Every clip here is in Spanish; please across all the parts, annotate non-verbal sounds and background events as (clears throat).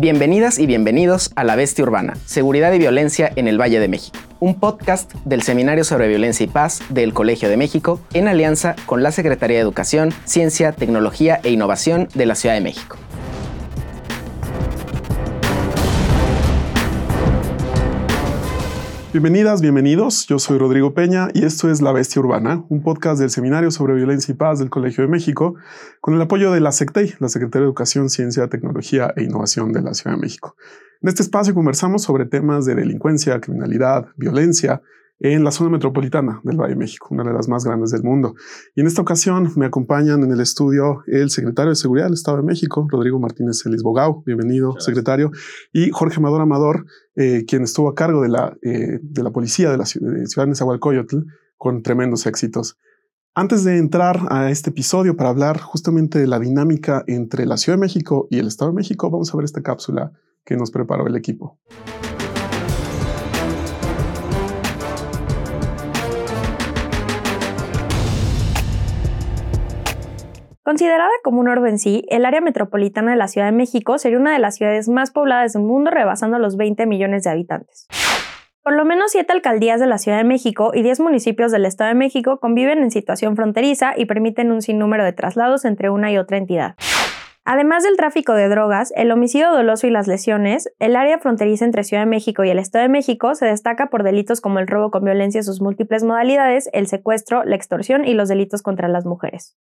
Bienvenidas y bienvenidos a La Bestia Urbana, Seguridad y Violencia en el Valle de México, un podcast del Seminario sobre Violencia y Paz del Colegio de México en alianza con la Secretaría de Educación, Ciencia, Tecnología e Innovación de la Ciudad de México. Bienvenidas, bienvenidos. Yo soy Rodrigo Peña y esto es La Bestia Urbana, un podcast del Seminario sobre Violencia y Paz del Colegio de México, con el apoyo de la SECTEI, la Secretaría de Educación, Ciencia, Tecnología e Innovación de la Ciudad de México. En este espacio conversamos sobre temas de delincuencia, criminalidad, violencia, en la zona metropolitana del Valle de México, una de las más grandes del mundo. Y en esta ocasión me acompañan en el estudio el secretario de Seguridad del Estado de México, Rodrigo Martínez Bogao, bienvenido, secretario, y Jorge Amador Amador, eh, quien estuvo a cargo de la, eh, de la policía de la ciudad, de Nezahualcóyotl con tremendos éxitos. Antes de entrar a este episodio para hablar justamente de la dinámica entre la Ciudad de México y el Estado de México, vamos a ver esta cápsula que nos preparó el equipo. Considerada como un orbe en sí, el área metropolitana de la Ciudad de México sería una de las ciudades más pobladas del mundo, rebasando los 20 millones de habitantes. Por lo menos siete alcaldías de la Ciudad de México y 10 municipios del Estado de México conviven en situación fronteriza y permiten un sinnúmero de traslados entre una y otra entidad. Además del tráfico de drogas, el homicidio doloso y las lesiones, el área fronteriza entre Ciudad de México y el Estado de México se destaca por delitos como el robo con violencia en sus múltiples modalidades, el secuestro, la extorsión y los delitos contra las mujeres.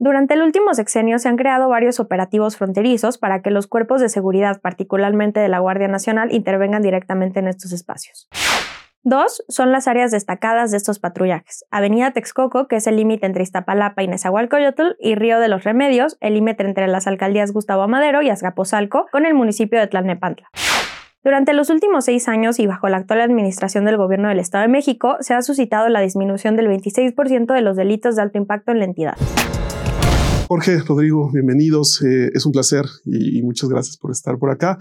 Durante el último sexenio se han creado varios operativos fronterizos para que los cuerpos de seguridad, particularmente de la Guardia Nacional, intervengan directamente en estos espacios. Dos son las áreas destacadas de estos patrullajes. Avenida Texcoco, que es el límite entre Iztapalapa y Nezahualcóyotl, y Río de los Remedios, el límite entre las alcaldías Gustavo Amadero y Azcapotzalco, con el municipio de Tlalnepantla. Durante los últimos seis años y bajo la actual administración del Gobierno del Estado de México, se ha suscitado la disminución del 26% de los delitos de alto impacto en la entidad. Jorge, Rodrigo, bienvenidos. Eh, es un placer y, muchas gracias por estar por acá.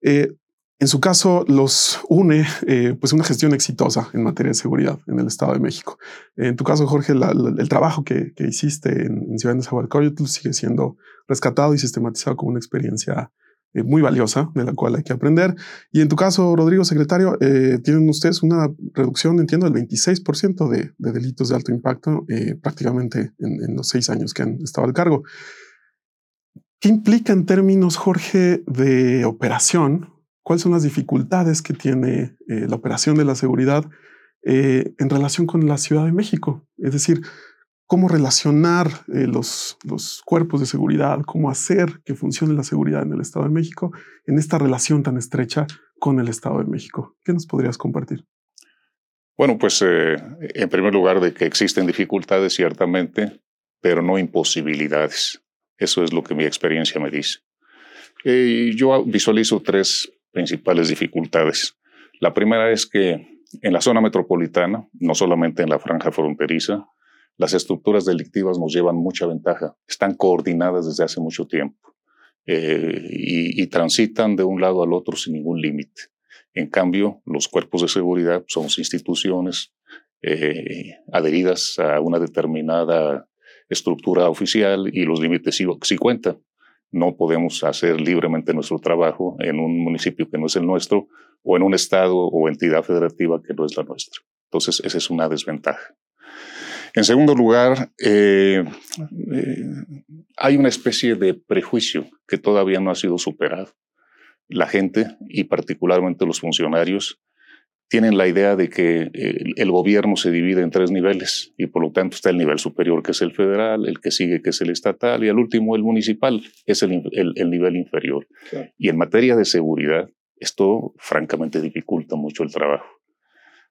Eh, en su caso, los une eh, pues una gestión exitosa en materia de seguridad en el Estado de México. En tu caso, Jorge, el trabajo que, hiciste en, Ciudad de Nezahualcóyotl sigue siendo rescatado y sistematizado como una experiencia eh, muy valiosa de la cual hay que aprender. Y en tu caso, Rodrigo, secretario, eh, tienen ustedes una reducción, entiendo, del 26% de, de, delitos de alto impacto eh, prácticamente en, los seis años que han estado al cargo. ¿Qué implica en términos, Jorge, de operación? ¿Cuáles son las dificultades que tiene la operación de la seguridad en relación con la Ciudad de México? Es decir, cómo relacionar eh, los, los, cuerpos de seguridad, cómo hacer que funcione la seguridad en el Estado de México en esta relación tan estrecha con el Estado de México. ¿Qué nos podrías compartir? Bueno, pues eh, en primer lugar de que existen dificultades ciertamente, pero no imposibilidades. Eso es lo que mi experiencia me dice. Eh, yo visualizo tres principales dificultades. La primera es que en la zona metropolitana, no solamente en la franja fronteriza, las estructuras delictivas nos llevan mucha ventaja, están coordinadas desde hace mucho tiempo eh, y, transitan de un lado al otro sin ningún límite. En cambio, los cuerpos de seguridad son instituciones eh, adheridas a una determinada estructura oficial y los límites sí, sí cuentan. No podemos hacer libremente nuestro trabajo en un municipio que no es el nuestro o en un estado o entidad federativa que no es la nuestra. Entonces, esa es una desventaja. En segundo lugar, eh, eh, hay una especie de prejuicio que todavía no ha sido superado. La gente, y particularmente los funcionarios, tienen la idea de que el, gobierno se divide en tres niveles y por lo tanto está el nivel superior que es el federal, el que sigue que es el estatal y el último el municipal es el, nivel inferior. Y en materia de seguridad, esto francamente dificulta mucho el trabajo.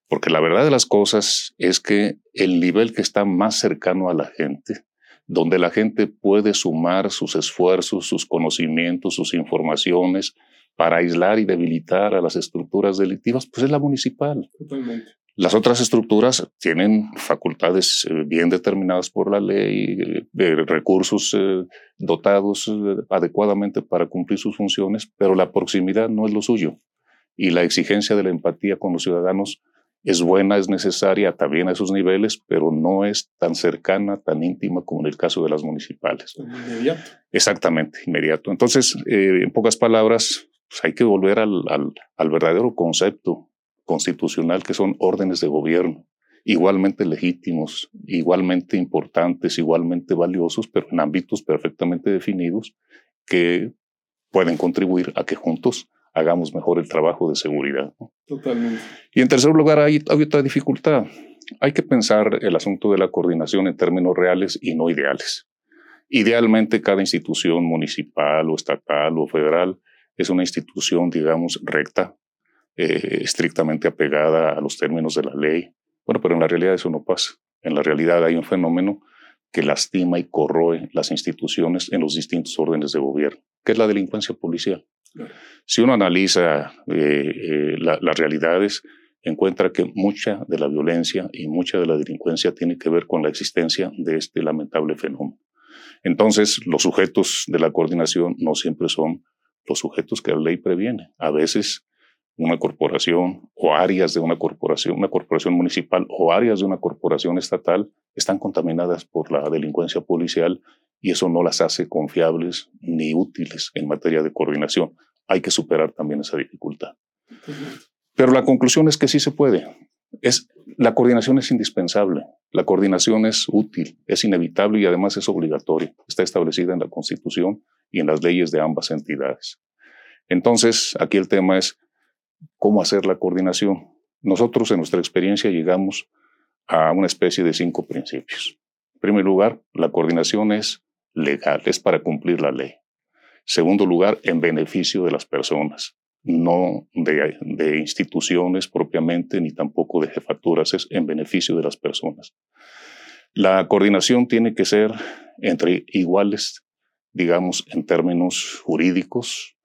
Porque la verdad de las cosas es que el nivel que está más cercano a la gente, donde la gente puede sumar sus esfuerzos, sus conocimientos, sus informaciones para aislar y debilitar a las estructuras delictivas, pues es la municipal. Totalmente. Las otras estructuras tienen facultades eh, bien determinadas por la ley, eh, de recursos eh, dotados adecuadamente para cumplir sus funciones, pero la proximidad no es lo suyo. Y la exigencia de la empatía con los ciudadanos es buena, es necesaria también a esos niveles, pero no es tan cercana, tan íntima como en el caso de las municipales. Inmediato. Exactamente, inmediato. Entonces, eh, en pocas palabras, pues hay que volver al, al verdadero concepto constitucional que son órdenes de gobierno, igualmente legítimos, igualmente importantes, igualmente valiosos, pero en ámbitos perfectamente definidos que pueden contribuir a que juntos hagamos mejor el trabajo de seguridad. Totalmente. Y en tercer lugar, hay, hay otra dificultad. Hay que pensar el asunto de la coordinación en términos reales y no ideales. Idealmente, cada institución municipal o estatal o federal es una institución, digamos, recta, eh, estrictamente apegada a los términos de la ley. Bueno, pero en la realidad eso no pasa. En la realidad hay un fenómeno que lastima y corroe las instituciones en los distintos órdenes de gobierno, que es la delincuencia policial. Si uno analiza eh, eh, las realidades, encuentra que mucha de la violencia y mucha de la delincuencia tiene que ver con la existencia de este lamentable fenómeno. Entonces, los sujetos de la coordinación no siempre son los sujetos que la ley previene. A veces una corporación o áreas de una corporación, una corporación municipal o áreas de una corporación estatal están contaminadas por la delincuencia policial y eso no las hace confiables ni útiles en materia de coordinación. Hay que superar también esa dificultad. Pero la conclusión es que sí se puede. Es, la coordinación es indispensable, la coordinación es útil, es inevitable y además es obligatoria. Está establecida en la Constitución y en las leyes de ambas entidades. Entonces, aquí el tema es cómo hacer la coordinación. Nosotros en nuestra experiencia llegamos a una especie de cinco principios. En primer lugar, la coordinación es legal, es para cumplir la ley. Segundo lugar, en beneficio de las personas, no de, instituciones propiamente, ni tampoco de jefaturas, es en beneficio de las personas. La coordinación tiene que ser entre iguales, digamos, en términos jurídicos,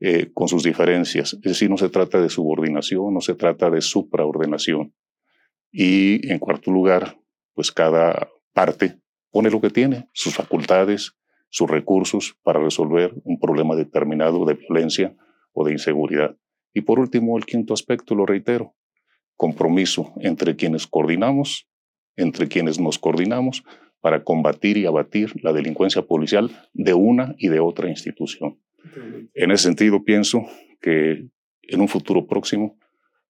eh, con sus diferencias. Es decir, no se trata de subordinación, no se trata de supraordenación. Y en cuarto lugar, pues cada parte pone lo que tiene, sus facultades, sus recursos para resolver un problema determinado de violencia o de inseguridad. Y por último, el quinto aspecto, lo reitero, compromiso entre quienes coordinamos, entre quienes nos coordinamos para combatir y abatir la delincuencia policial de una y de otra institución. En ese sentido, pienso que en un futuro próximo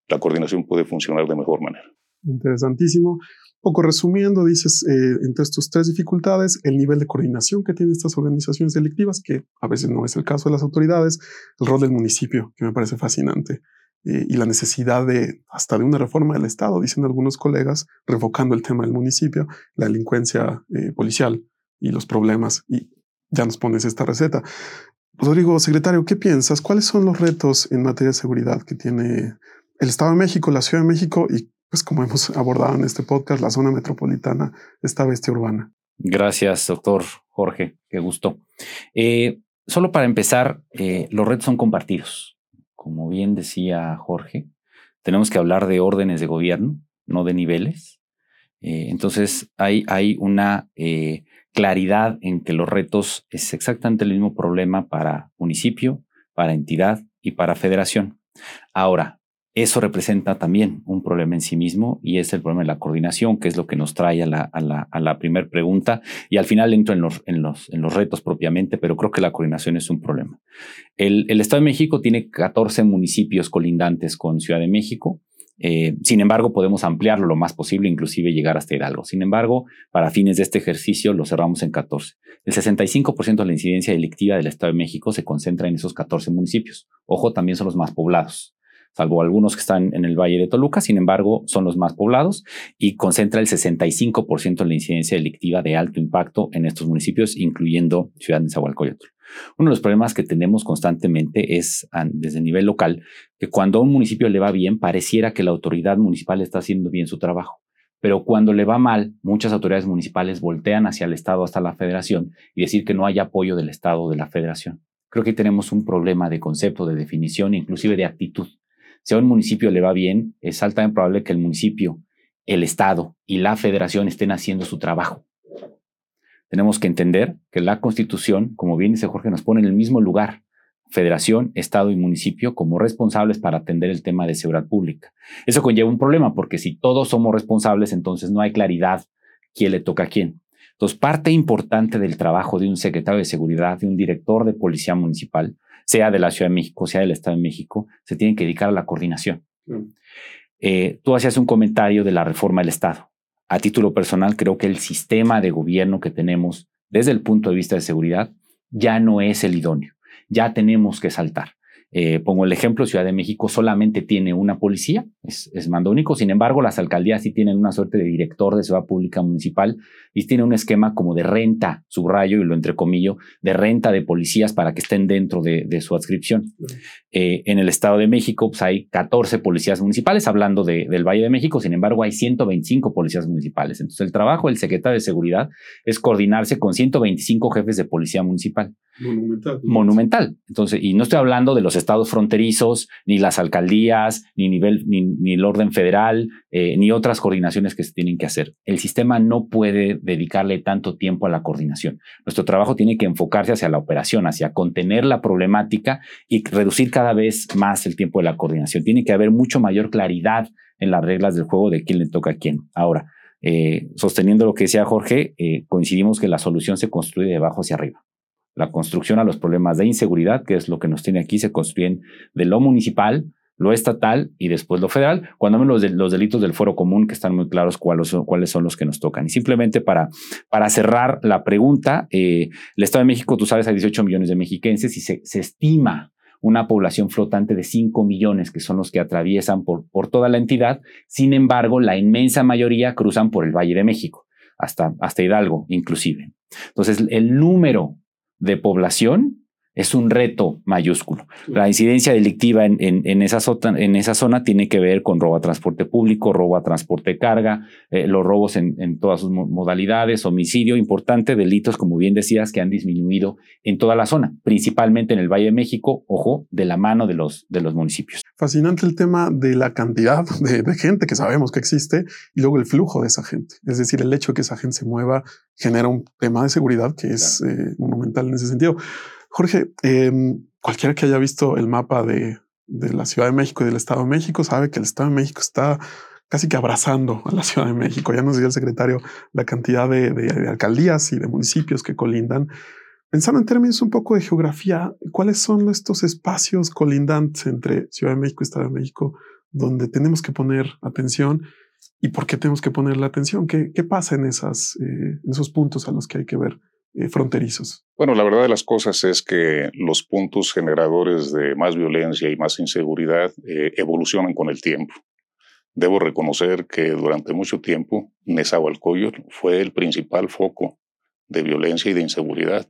la coordinación puede funcionar de mejor manera. Interesantísimo. Poco resumiendo, dices, eh, entre estas tres dificultades, el nivel de coordinación que tienen estas organizaciones delictivas, que a veces no es el caso de las autoridades, el rol del municipio, que me parece fascinante, eh, y la necesidad de hasta de una reforma del Estado, dicen algunos colegas, revocando el tema del municipio, la delincuencia eh, policial y los problemas, y ya nos pones esta receta. Rodrigo, secretario, ¿qué piensas? ¿Cuáles son los retos en materia de seguridad que tiene el Estado de México, la Ciudad de México y pues como hemos abordado en este podcast, la zona metropolitana, esta bestia urbana. Gracias, doctor Jorge. Qué gusto. Eh, solo para empezar, eh, los retos son compartidos. Como bien decía Jorge, tenemos que hablar de órdenes de gobierno, no de niveles. Eh, entonces, hay, hay una claridad en que los retos es exactamente el mismo problema para municipio, para entidad y para federación. Ahora, eso representa también un problema en sí mismo y es el problema de la coordinación, que es lo que nos trae a la, primera pregunta. Y al final entro en los, los, retos propiamente, pero creo que la coordinación es un problema. El, el Estado de México tiene 14 municipios colindantes con Ciudad de México. Eh, sin embargo, podemos ampliarlo lo más posible, inclusive llegar hasta Hidalgo. Sin embargo, para fines de este ejercicio lo cerramos en 14. El 65% de la incidencia delictiva del Estado de México se concentra en esos 14 municipios. Ojo, también son los más poblados salvo algunos que están en el Valle de Toluca, sin embargo, son los más poblados y concentra el 65% de la incidencia delictiva de alto impacto en estos municipios, incluyendo Ciudad de Nezahualcóyotl. Uno de los problemas que tenemos constantemente es, desde el nivel local, que cuando a un municipio le va bien, pareciera que la autoridad municipal está haciendo bien su trabajo. Pero cuando le va mal, muchas autoridades municipales voltean hacia el Estado, hasta la Federación, y decir que no hay apoyo del Estado de la Federación. Creo que tenemos un problema de concepto, de definición, inclusive de actitud. Si a un municipio le va bien, es altamente probable que el municipio, el Estado y la Federación estén haciendo su trabajo. Tenemos que entender que la Constitución, como bien dice Jorge, nos pone en el mismo lugar, Federación, Estado y municipio, como responsables para atender el tema de seguridad pública. Eso conlleva un problema, porque si todos somos responsables, entonces no hay claridad quién le toca a quién. Entonces, parte importante del trabajo de un secretario de seguridad, de un director de policía municipal, sea de la Ciudad de México, sea del Estado de México, se tienen que dedicar a la coordinación. Eh, tú hacías un comentario de la reforma del Estado. A título personal, creo que el sistema de gobierno que tenemos desde el punto de vista de seguridad ya no es el idóneo. Ya tenemos que saltar. Eh, pongo el ejemplo, Ciudad de México solamente tiene una policía, es, mando único, sin embargo las alcaldías sí tienen una suerte de director de ciudad pública municipal y tiene un esquema como de renta, subrayo y lo entrecomillo, de renta de policías para que estén dentro de, su adscripción. Eh, en el Estado de México pues, hay 14 policías municipales, hablando del Valle de México, sin embargo hay 125 policías municipales. Entonces el trabajo del secretario de Seguridad es coordinarse con 125 jefes de policía municipal. Monumental. Monumental. Entonces, y no estoy hablando de los estados fronterizos, ni las alcaldías, ni nivel, ni, el orden federal, eh, ni otras coordinaciones que se tienen que hacer. El sistema no puede dedicarle tanto tiempo a la coordinación. Nuestro trabajo tiene que enfocarse hacia la operación, hacia contener la problemática y reducir cada vez más el tiempo de la coordinación. Tiene que haber mucho mayor claridad en las reglas del juego de quién le toca a quién. Ahora, eh, sosteniendo lo que decía Jorge, eh, coincidimos que la solución se construye de abajo hacia arriba. La construcción a los problemas de inseguridad, que es lo que nos tiene aquí, se construyen de lo municipal, lo estatal y después lo federal, cuando menos los, delitos del fuero común, que están muy claros cuáles son, cuáles son los que nos tocan. Y simplemente para, para cerrar la pregunta, eh, el Estado de México, tú sabes, hay 18 millones de mexiquenses y se, se estima una población flotante de 5 millones, que son los que atraviesan por, por toda la entidad. Sin embargo, la inmensa mayoría cruzan por el Valle de México, hasta, hasta Hidalgo inclusive. Entonces, el número de población es un reto mayúsculo. La incidencia delictiva en, en, esa, zona, en esa zona tiene que ver con robo a transporte público, robo a transporte de carga, eh, los robos en, todas sus modalidades, homicidio, importante, delitos, como bien decías, que han disminuido en toda la zona, principalmente en el Valle de México, ojo, de la mano de los, de los municipios. Fascinante el tema de la cantidad (laughs) de, de gente que sabemos que existe y luego el flujo de esa gente. Es decir, el hecho de que esa gente se mueva genera un tema de seguridad que es eh, monumental en ese sentido. Jorge, em, cualquiera que haya visto el mapa de, la Ciudad de México y del Estado de México sabe que el Estado de México está casi que abrazando a la (laughs) Ciudad de México. Ya nos decía el secretario la cantidad de, alcaldías y de municipios que colindan. Pensando en términos un poco de geografía, ¿cuáles son estos espacios colindantes entre Ciudad de México y Estado de México donde tenemos que poner atención? ¿Y por qué tenemos que poner la atención? ¿Qué, pasa eh, en esos puntos a los que hay que ver eh, fronterizos? Bueno, la verdad de las cosas es que los puntos generadores de más violencia y más inseguridad eh, evolucionan con el tiempo. Debo reconocer que durante mucho tiempo Nezahualcóyotl fue el principal foco de violencia y de inseguridad.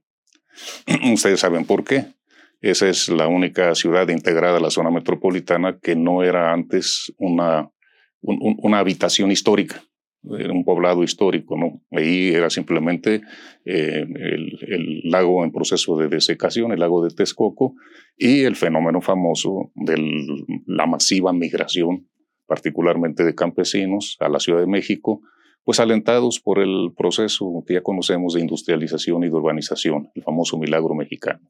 (clears throat) Ustedes saben por qué. Esa es la única ciudad integrada a la zona metropolitana que no era antes una, una habitación histórica era un poblado histórico, ¿no? Ahí era simplemente eh, el, lago en proceso de desecación, el lago de Texcoco, y el fenómeno famoso de la masiva migración, particularmente de campesinos, a la Ciudad de México, pues alentados por el proceso que ya conocemos de industrialización y de urbanización, el famoso milagro mexicano.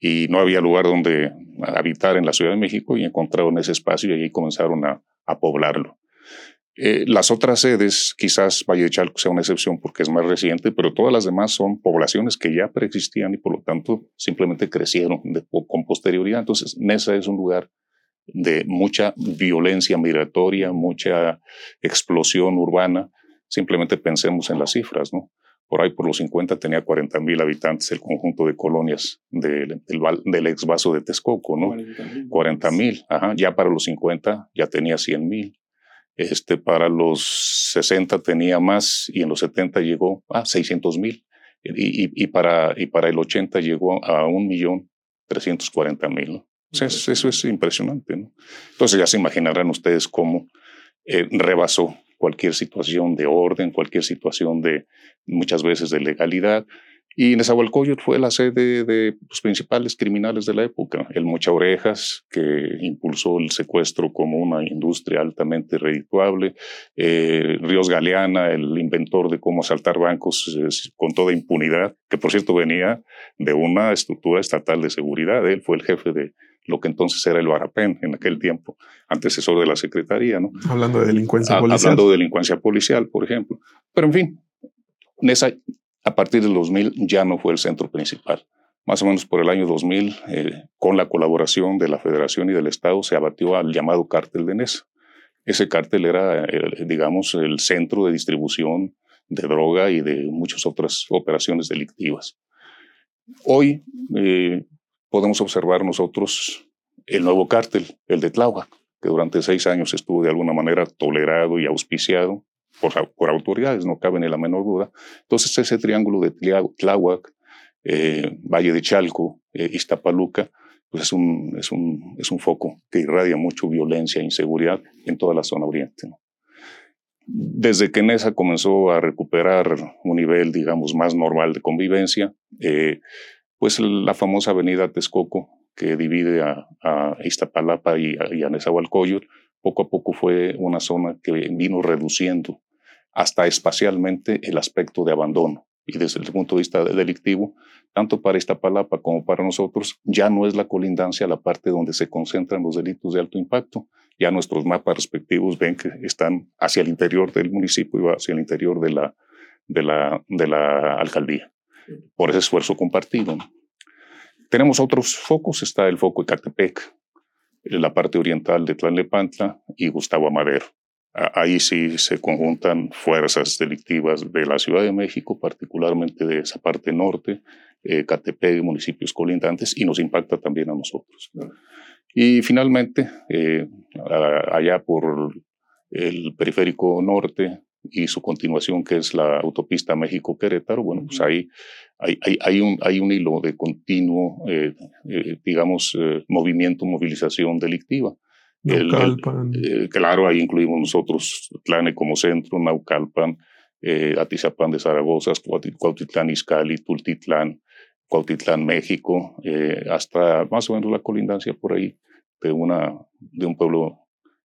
Y no había lugar donde habitar en la Ciudad de México y encontraron ese espacio y ahí comenzaron a poblarlo. Eh, las otras sedes, quizás Valle de Chalco sea una excepción porque es más reciente, pero todas las demás son poblaciones que ya preexistían y por lo tanto simplemente crecieron con posterioridad. Entonces, Nesa es un lugar de mucha violencia migratoria, mucha explosión urbana. Simplemente pensemos en las cifras, ¿no? Por ahí, por los 50, tenía 40 mil habitantes el conjunto de colonias del, del, ex vaso de Texcoco, ¿no? 40 mil, Ya para los 50 ya tenía 100 mil. Este, para los 60 tenía más y en los 70 llegó a 600 mil. Y, para, y para el 80 llegó a 1.340.000. O sea, eso es impresionante. ¿no? Entonces ya se imaginarán ustedes cómo eh, rebasó cualquier situación de orden, cualquier situación de muchas veces de legalidad y Nezahualcóyotl fue la sede de los principales criminales de la época. El Mocha Orejas, que impulsó el secuestro como una industria altamente redituable. Eh, Ríos Galeana, el inventor de cómo asaltar bancos con toda impunidad, que por cierto venía de una estructura estatal de seguridad. Él fue el jefe de lo que entonces era el Barapén en aquel tiempo, antecesor de la Secretaría. ¿no? Hablando de delincuencia policial. Hablando de delincuencia policial, por ejemplo. Pero en fin, Nesa a partir del 2000 ya no fue el centro principal más o menos por el año 2000, eh, con la colaboración de la Federación y del Estado, se abatió al llamado cártel de Nesa. Ese cártel era, digamos, el centro de distribución de droga y de muchas otras operaciones delictivas. Hoy eh, podemos observar nosotros el nuevo cártel, el de Tláhuac, que durante seis años estuvo de alguna manera tolerado y auspiciado por, por autoridades, no cabe ni la menor duda. Entonces ese triángulo de Tláhuac, eh, Valle de Chalco, eh, Iztapaluca, pues es un, es, un, es un foco que irradia mucho violencia e inseguridad en toda la zona oriente. Desde que Nesa comenzó a recuperar un nivel, digamos, más normal de convivencia, eh, pues la famosa avenida Texcoco, que divide a, a Iztapalapa y a, y a Nezahualcóyotl, poco a poco fue una zona que vino reduciendo hasta espacialmente el aspecto de abandono. Y desde el punto de vista delictivo, tanto para Iztapalapa como para nosotros, ya no es la colindancia la parte donde se concentran los delitos de alto impacto. Ya nuestros mapas respectivos ven que están hacia el interior del municipio y hacia el interior de la, de la, de la alcaldía, por ese esfuerzo compartido. Tenemos otros focos, está el foco Ecatepec, la parte oriental de Tlalnepantla y Gustavo Amadero. Ahí sí se conjuntan fuerzas delictivas de la Ciudad de México, particularmente de esa parte norte, eh, Catepec, municipios colindantes, y nos impacta también a nosotros. Y finalmente, eh, allá por el periférico norte y su continuación, que es la autopista México-Querétaro, bueno, pues ahí hay, hay, hay, un, hay un hilo de continuo, eh, eh, digamos, movimiento, movilización delictiva. Naucalpan. El, claro, ahí incluimos nosotros Tlane como centro, Naucalpan, Atizapán de Zaragoza, Cuautitlán Izcalli, Tultitlán, Cuautitlán, México, hasta más o menos la colindancia por ahí de, una, de un pueblo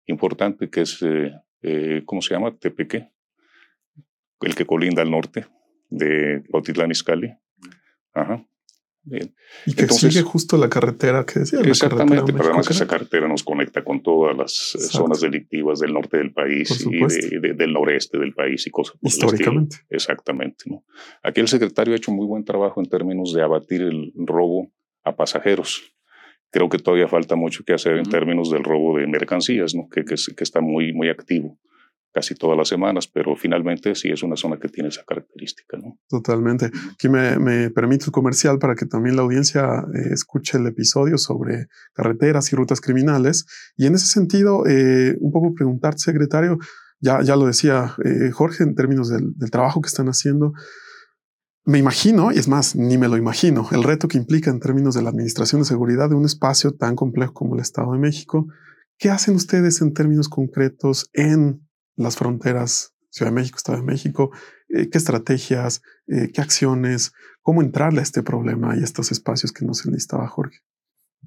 importante que es, ¿cómo se llama? Tepeque, el que colinda al norte de Cuautitlán Izcalli. Ajá. Bien. Y que sigue justo la carretera que decía. Exactamente, pero además esa carretera nos conecta con todas las eh, zonas delictivas del norte del país y del noreste del país y cosas. Históricamente. Exactamente. ¿no? Aquí el secretario ha hecho muy buen trabajo en términos de abatir el robo a pasajeros. Creo que todavía falta mucho que hacer en términos del robo de mercancías, ¿no? que, que, que está muy, muy activo casi todas las semanas, pero finalmente sí es una zona que tiene esa característica. ¿no? Totalmente. Aquí me, me permite un comercial para que también la audiencia eh, escuche el episodio sobre carreteras y rutas criminales. Y en ese sentido, eh, un poco preguntarte, secretario, ya, ya lo decía eh, Jorge en términos del, del trabajo que están haciendo. Me imagino, y es más, ni me lo imagino, el reto que implica en términos de la administración de seguridad de un espacio tan complejo como el Estado de México. ¿Qué hacen ustedes en términos concretos en las fronteras Ciudad de México, Estado de México, eh, qué estrategias, eh, qué acciones, cómo entrarle a este problema y a estos espacios que nos enlistaba Jorge.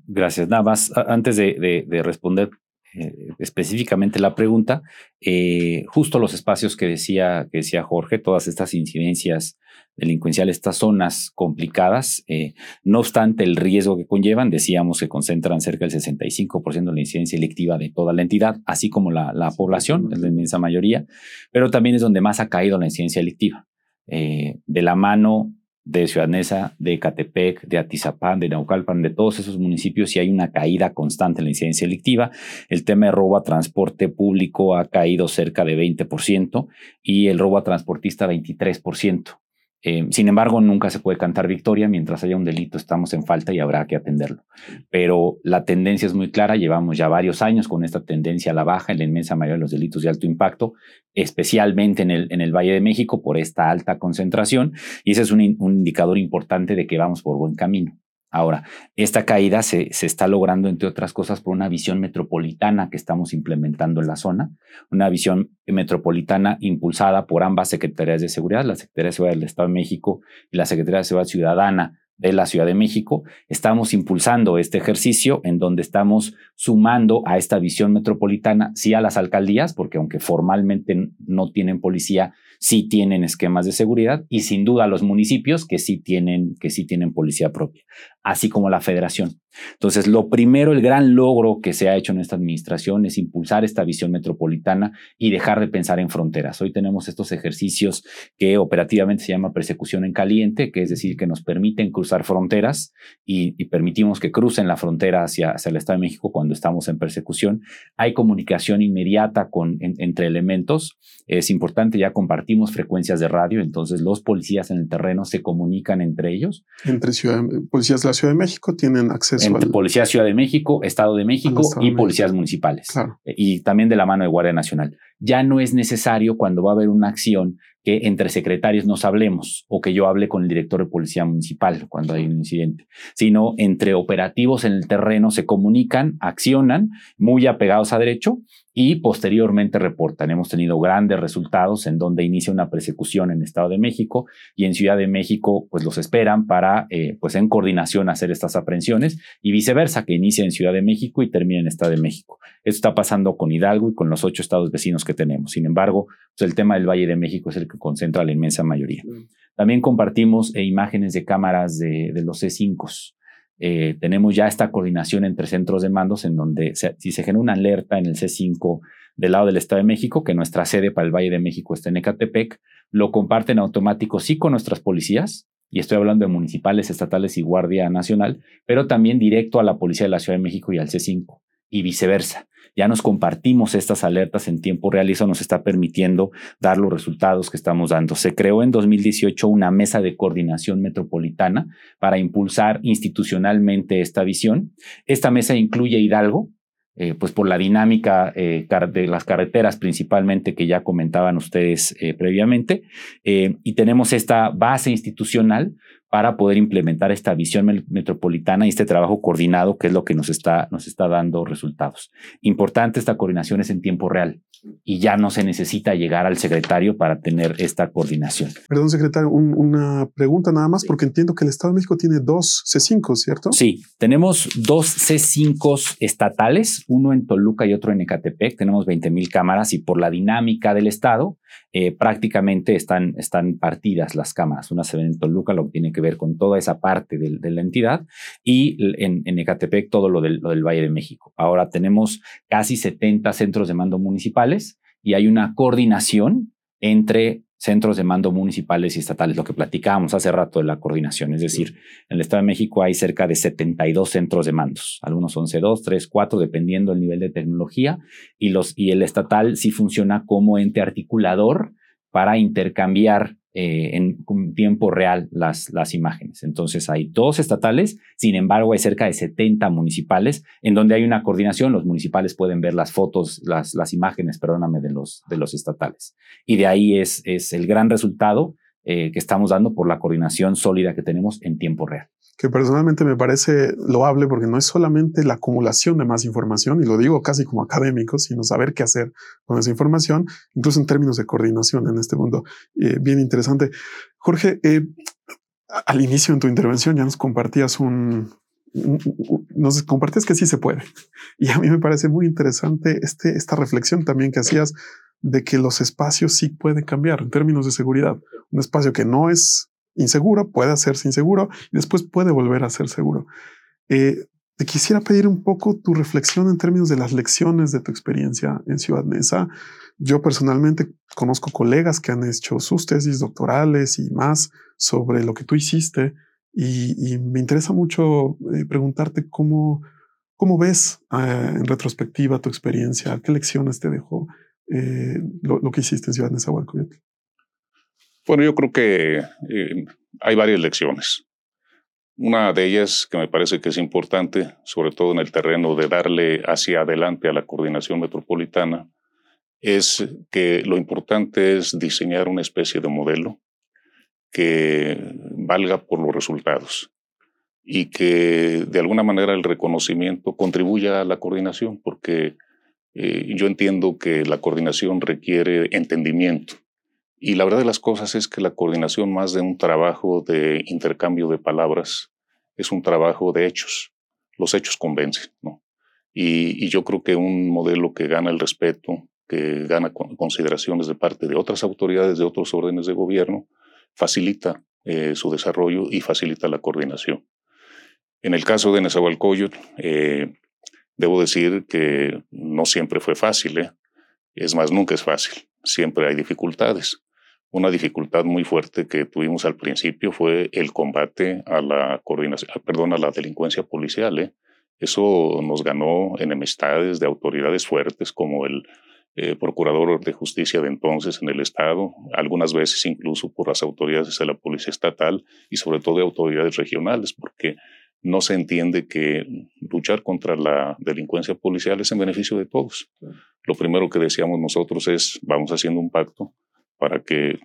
Gracias. Nada más, antes de, de responder eh, específicamente la pregunta, eh, justo los espacios que decía, que decía Jorge, todas estas incidencias delincuenciales, estas zonas complicadas, eh, no obstante el riesgo que conllevan, decíamos que concentran cerca del 65% de la incidencia electiva de toda la entidad, así como la, la población, es la inmensa mayoría, pero también es donde más ha caído la incidencia electiva. de la mano de Ciudad Neza, de Catepec, de Atizapán, de Naucalpan, de todos esos municipios, y hay una caída constante en la incidencia delictiva. El tema de robo a transporte público ha caído cerca de 20% y el robo a transportista 23%. Eh, sin embargo, nunca se puede cantar victoria. Mientras haya un delito, estamos en falta y habrá que atenderlo. Pero la tendencia es muy clara. Llevamos ya varios años con esta tendencia a la baja en la inmensa mayoría de los delitos de alto impacto, especialmente en el, en el Valle de México por esta alta concentración. Y ese es un indicador importante de que vamos por buen camino. Ahora, esta caída se, se, está logrando, entre otras cosas, por una visión metropolitana que estamos implementando en la zona, una visión metropolitana impulsada por ambas secretarías de seguridad, la Secretaría de Seguridad del Estado de México y la Secretaría de Seguridad Ciudadana de la Ciudad de México. Estamos impulsando este ejercicio en donde estamos sumando a esta visión metropolitana, sí a las alcaldías, porque aunque formalmente no tienen policía, sí tienen esquemas de seguridad y sin duda a los municipios que sí tienen, que sí tienen policía propia, así como la federación. Entonces, lo primero, el gran logro que se ha hecho en esta administración es impulsar esta visión metropolitana y dejar de pensar en fronteras. Hoy tenemos estos ejercicios que operativamente se llama persecución en caliente, que es decir, que nos permiten cruzar fronteras y, permitimos que crucen la frontera hacia, hacia, el Estado de México cuando estamos en persecución. Hay comunicación inmediata entre elementos. Es importante, ya compartimos frecuencias de radio, entonces los policías en el terreno se comunican entre ellos. Entre ciudad, policías de la Ciudad de México tienen acceso entre Policía Ciudad de México, Estado de México y policías municipales. Eh, y también de la mano de Guardia Nacional. Ya no es necesario cuando va a haber una acción que entre secretarios nos hablemos o que yo hable con el director de policía municipal cuando hay un incidente, sino entre operativos en el terreno se comunican, accionan, muy apegados a derecho y posteriormente reportan. Hemos tenido grandes resultados en donde inicia una persecución en Estado de México y en Ciudad de México pues los esperan para eh, pues en coordinación hacer estas aprehensiones y viceversa, que inicia en Ciudad de México y termina en Estado de México. Esto está pasando con Hidalgo y con los ocho estados vecinos que tenemos. Sin embargo, pues el tema del Valle de México es el que concentra la inmensa mayoría. También compartimos eh, imágenes de cámaras de, de los C5 eh, tenemos ya esta coordinación entre centros de mandos en donde si se genera una alerta en el C5 del lado del Estado de México, que nuestra sede para el Valle de México está en Ecatepec, lo comparten automático sí con nuestras policías, y estoy hablando de municipales, estatales y Guardia Nacional, pero también directo a la Policía de la Ciudad de México y al C5, y viceversa ya nos compartimos estas alertas en tiempo real y eso nos está permitiendo dar los resultados que estamos dando. Se creó en 2018 una mesa de coordinación metropolitana para impulsar institucionalmente esta visión. Esta mesa incluye Hidalgo, eh, pues por la dinámica eh, de las carreteras principalmente que ya comentaban ustedes eh, previamente. y tenemos esta base institucional para poder implementar esta visión metropolitana y este trabajo coordinado, que es lo que nos está, nos está dando resultados. Importante, esta coordinación es en tiempo real y ya no se necesita llegar al secretario para tener esta coordinación. Perdón, secretario, una pregunta nada más, porque entiendo que el Estado de México tiene dos C5, ¿cierto? Sí, tenemos dos C5 estatales, uno en Toluca y otro en Ecatepec. Tenemos 20 mil cámaras y por la dinámica del Estado, eh, prácticamente están, están partidas las cámaras. Una se ve en Toluca, lo que tiene que ver con toda esa parte de, la entidad, y en, en, Ecatepec todo lo del, lo del Valle de México. Ahora tenemos casi 70 centros de mando municipales y hay una coordinación entre centros de mando municipales y estatales, lo que platicábamos hace rato de la coordinación. Es decir, en el Estado de México hay cerca de 72 centros de mandos. Algunos son C2, 3, 4, dependiendo del nivel de tecnología. Y, los, y el estatal sí funciona como ente articulador para intercambiar eh, en tiempo real las, las imágenes. Entonces hay dos estatales, sin embargo hay cerca de 70 municipales en donde hay una coordinación. Los municipales pueden ver las fotos, las, las imágenes, perdóname, de los, de los estatales. Y de ahí es, es el gran resultado eh, que estamos dando por la coordinación sólida que tenemos en tiempo real que personalmente me parece loable porque no es solamente la acumulación de más información, y lo digo casi como académico, sino saber qué hacer con esa información, incluso en términos de coordinación en este mundo. Eh, bien interesante. Jorge, eh, al inicio en tu intervención ya nos compartías un, nos compartías que sí se puede. Y a mí me parece muy interesante este, esta reflexión también que hacías de que los espacios sí pueden cambiar en términos de seguridad. Un espacio que no es inseguro, puede hacerse inseguro y después puede volver a ser seguro. Eh, te quisiera pedir un poco tu reflexión en términos de las lecciones de tu experiencia en Ciudad Neza. Yo personalmente conozco colegas que han hecho sus tesis doctorales y más sobre lo que tú hiciste y, me interesa mucho eh, preguntarte cómo, cómo ves eh, en retrospectiva tu experiencia, qué lecciones te dejó lo, que hiciste en Ciudad Neza, bueno, yo creo que eh, hay varias lecciones. Una de ellas que me parece que es importante, sobre todo en el terreno de darle hacia adelante a la coordinación metropolitana, es que lo importante es diseñar una especie de modelo que valga por los resultados y que de alguna manera el reconocimiento contribuya a la coordinación, porque eh, yo entiendo que la coordinación requiere entendimiento y la verdad de las cosas es que la coordinación, más de un trabajo de intercambio de palabras, es un trabajo de hechos. Los hechos convencen, ¿no? Y, yo creo que un modelo que gana el respeto, que gana consideraciones de parte de otras autoridades, de otros órdenes de gobierno, facilita eh, su desarrollo y facilita la coordinación. En el caso de Nezahualcóyotl, eh, debo decir que no siempre fue fácil. ¿eh? Es más, nunca es fácil. Siempre hay dificultades. Una dificultad muy fuerte que tuvimos al principio fue el combate a la coordinación, perdón, a la delincuencia policial. ¿eh? Eso nos ganó enemistades de autoridades fuertes como el eh, procurador de justicia de entonces en el Estado, algunas veces incluso por las autoridades de la Policía Estatal y sobre todo de autoridades regionales, porque no se entiende que luchar contra la delincuencia policial es en beneficio de todos. Lo primero que decíamos nosotros es, vamos haciendo un pacto para que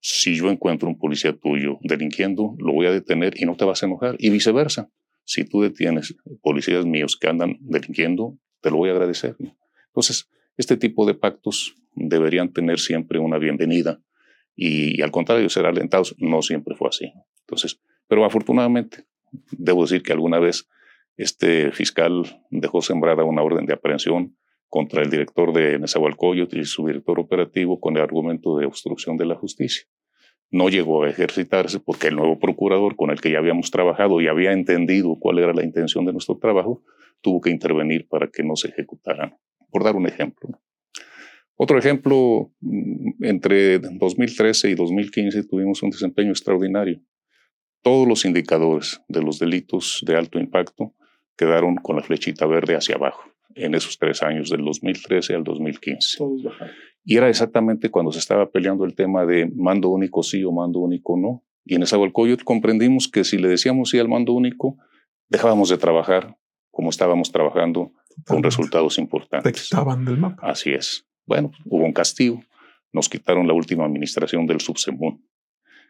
si yo encuentro un policía tuyo delinquiendo, lo voy a detener y no te vas a enojar, y viceversa. Si tú detienes policías míos que andan delinquiendo, te lo voy a agradecer. Entonces, este tipo de pactos deberían tener siempre una bienvenida y, al contrario, ser alentados. No siempre fue así. Entonces, pero afortunadamente, debo decir que alguna vez este fiscal dejó sembrada una orden de aprehensión contra el director de Nezahualcóyotl y su director operativo con el argumento de obstrucción de la justicia. No llegó a ejercitarse porque el nuevo procurador con el que ya habíamos trabajado y había entendido cuál era la intención de nuestro trabajo, tuvo que intervenir para que no se ejecutaran por dar un ejemplo. Otro ejemplo, mm, entre 2013 y 2015 tuvimos un desempeño extraordinario. Todos los indicadores de los delitos de alto impacto quedaron con la flechita verde hacia abajo en esos tres años, del 2013 al 2015. Y era exactamente cuando se estaba peleando el tema de mando único sí o mando único no. Y en esa Nezahualcóyotl comprendimos que si le decíamos sí al mando único, dejábamos de trabajar como estábamos trabajando con resultados importantes. Te quitaban del mapa. Así es. Bueno, hubo un castigo. Nos quitaron la última administración del subsemún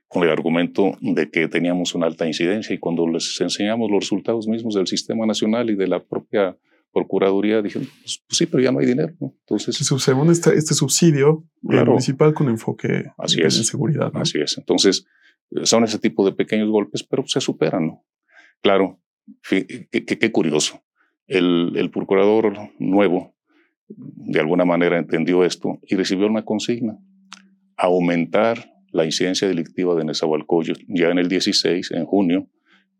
con el argumento de que teníamos una alta incidencia y cuando les enseñamos los resultados mismos del sistema nacional y de la propia Procuraduría, dijeron, pues, pues sí, pero ya no hay dinero. Entonces, según este, este subsidio eh, municipal con enfoque así en, es, seguridad. Así es. Entonces, son ese tipo de pequeños golpes, pero se superan. ¿no? Claro, qué curioso el, procurador nuevo, de alguna manera, entendió esto y recibió una consigna, aumentar la incidencia delictiva de Nezahualcóyotl ya en el 16, en junio,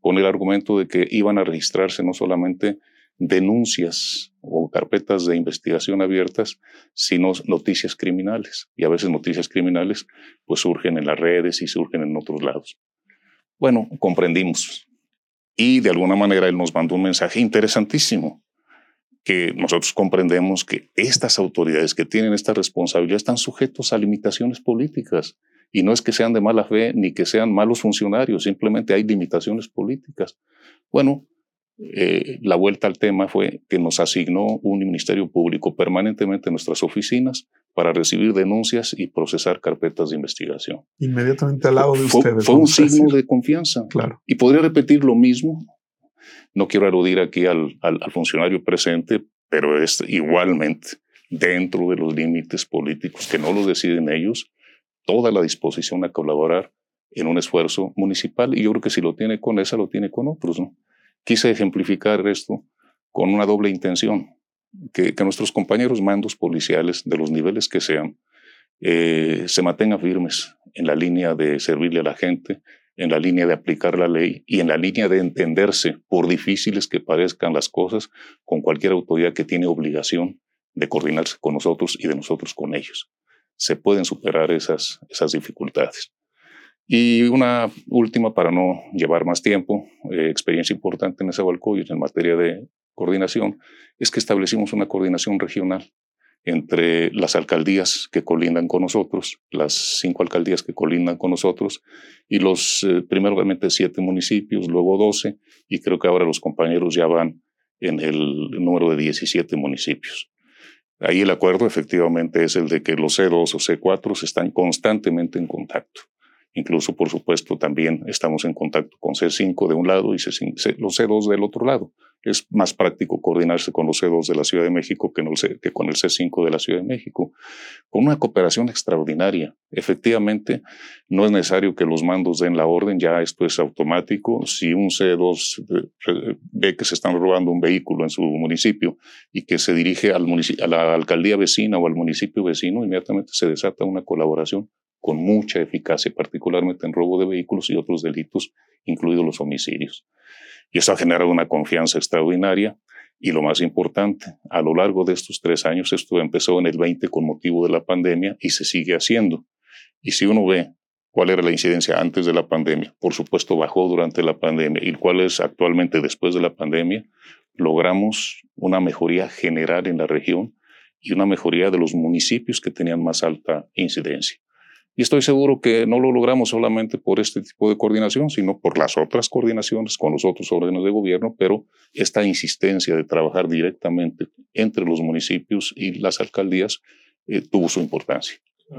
con el argumento de que iban a registrarse no solamente denuncias o carpetas de investigación abiertas, sino noticias criminales. Y a veces noticias criminales pues surgen en las redes y surgen en otros lados. Bueno, comprendimos y de alguna manera él nos mandó un mensaje interesantísimo, que nosotros comprendemos que estas autoridades que tienen esta responsabilidad están sujetos a limitaciones políticas. Y no es que sean de mala fe ni que sean malos funcionarios, simplemente hay limitaciones políticas. Bueno, eh, la vuelta al tema fue que nos asignó un ministerio público permanentemente en nuestras oficinas para recibir denuncias y procesar carpetas de investigación. Inmediatamente al lado de ustedes. Fue un signo de confianza. Claro. Y podría repetir lo mismo. No quiero aludir aquí al, al, funcionario presente, pero es igualmente dentro de los límites políticos que no los deciden ellos, toda la disposición a colaborar en un esfuerzo municipal. Y yo creo que si lo tiene con esa, lo tiene con otros. Quise ejemplificar esto con una doble intención que, nuestros compañeros mandos policiales, de los niveles que sean, eh, se mantengan firmes en la línea de servirle a la gente, en la línea de aplicar la ley y en la línea de entenderse, por difíciles que parezcan las cosas, con cualquier autoridad que tiene obligación de coordinarse con nosotros y de nosotros con ellos. Se pueden superar esas, esas dificultades. Y una última, para no llevar más tiempo, eh, experiencia importante en ese y en materia de coordinación es que establecimos una coordinación regional entre las alcaldías que colindan con nosotros, las cinco alcaldías que colindan con nosotros, y los, eh, primero obviamente siete municipios, luego doce, y creo que ahora los compañeros ya van en el número de 17 municipios. Ahí el acuerdo efectivamente es el de que los C2 o C4 están constantemente en contacto. Incluso, por supuesto, también estamos en contacto con C5 de un lado y C5, los C2 del otro lado. Es más práctico coordinarse con los C2 de la Ciudad de México que, con el C5 de la Ciudad de México, con una cooperación extraordinaria. Efectivamente, no es necesario que los mandos den la orden, ya esto es automático. Si un C2 eh, ve que se están robando un vehículo en su municipio y que se dirige a la alcaldía vecina o al municipio vecino, inmediatamente se desata una colaboración con mucha eficacia, particularmente en robo de vehículos y otros delitos, incluidos los homicidios. Y eso ha generado una confianza extraordinaria. Y lo más importante, a lo largo de estos tres años, esto empezó en el 20 con motivo de la pandemia y se sigue haciendo. Y si uno ve cuál era la incidencia antes de la pandemia, por supuesto bajó durante la pandemia y cuál es actualmente después de la pandemia, logramos una mejoría general en la región y una mejoría de los municipios que tenían más alta incidencia. Y estoy seguro que no lo logramos solamente por este tipo de coordinación, sino por las otras coordinaciones con los otros órdenes de gobierno, pero esta insistencia de trabajar directamente entre los municipios y las alcaldías eh, tuvo su importancia.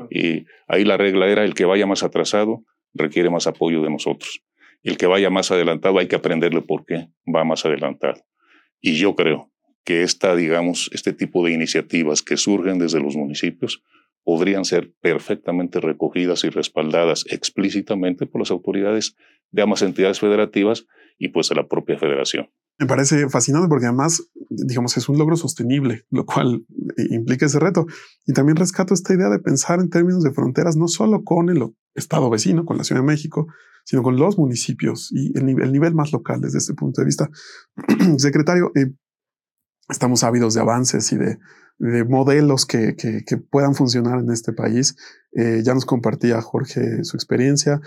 Y ahí la regla era el que vaya más atrasado requiere más apoyo de nosotros. El que vaya más adelantado hay que aprenderle por qué va más adelantado. Y yo creo que esta, digamos, este tipo de iniciativas que surgen desde los municipios podrían ser perfectamente recogidas y respaldadas explícitamente por las autoridades de ambas entidades federativas y pues de la propia federación. Me parece fascinante porque además, digamos, es un logro sostenible, lo cual implica ese reto. Y también rescato esta idea de pensar en términos de fronteras, no solo con el estado vecino, con la Ciudad de México, sino con los municipios y el nivel, el nivel más local desde este punto de vista. (clears throat) Secretario, eh, estamos ávidos de avances y de, modelos que, puedan funcionar en este país. Eh, ya nos compartía Jorge su experiencia.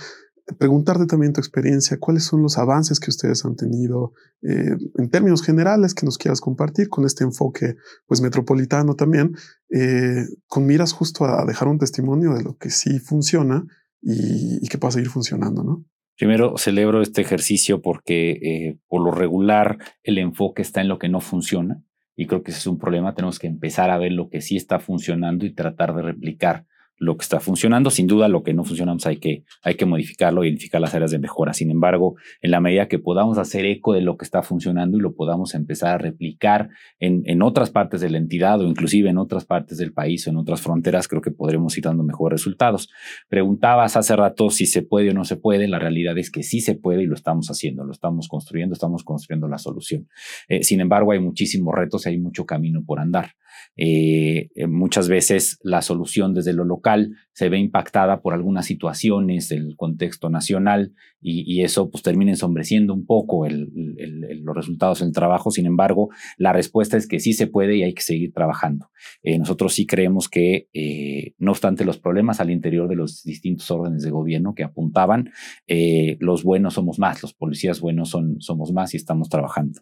Preguntarte también tu experiencia, cuáles son los avances que ustedes han tenido eh, en términos generales que nos quieras compartir con este enfoque pues metropolitano también, eh, con miras justo a dejar un testimonio de lo que sí funciona y, que pueda seguir funcionando, ¿no? Primero, celebro este ejercicio porque por lo regular el enfoque está en lo que no funciona y creo que ese es un problema. Tenemos que empezar a ver lo que sí está funcionando y tratar de replicar lo que está funcionando. Sin duda, lo que no funciona, pues hay que, hay que modificarlo, identificar las áreas de mejora. Sin embargo, en la medida que podamos hacer eco de lo que está funcionando y lo podamos empezar a replicar en, en otras partes de la entidad o inclusive en otras partes del país o en otras fronteras, creo que podremos ir dando mejores resultados. Preguntabas hace rato si se puede o no se puede. La realidad es que sí se puede y lo estamos haciendo, lo estamos construyendo, estamos construyendo la solución. Eh, sin embargo, hay muchísimos retos y hay mucho camino por andar. Eh, eh, muchas veces la solución desde lo local se ve impactada por algunas situaciones del contexto nacional y, eso pues termina ensombreciendo un poco los resultados del trabajo. Sin embargo, la respuesta es que sí se puede y hay que seguir trabajando. Eh, nosotros sí creemos que, no obstante los problemas al interior de los distintos órdenes de gobierno que apuntaban, los buenos somos más, los policías buenos son, somos más y estamos trabajando.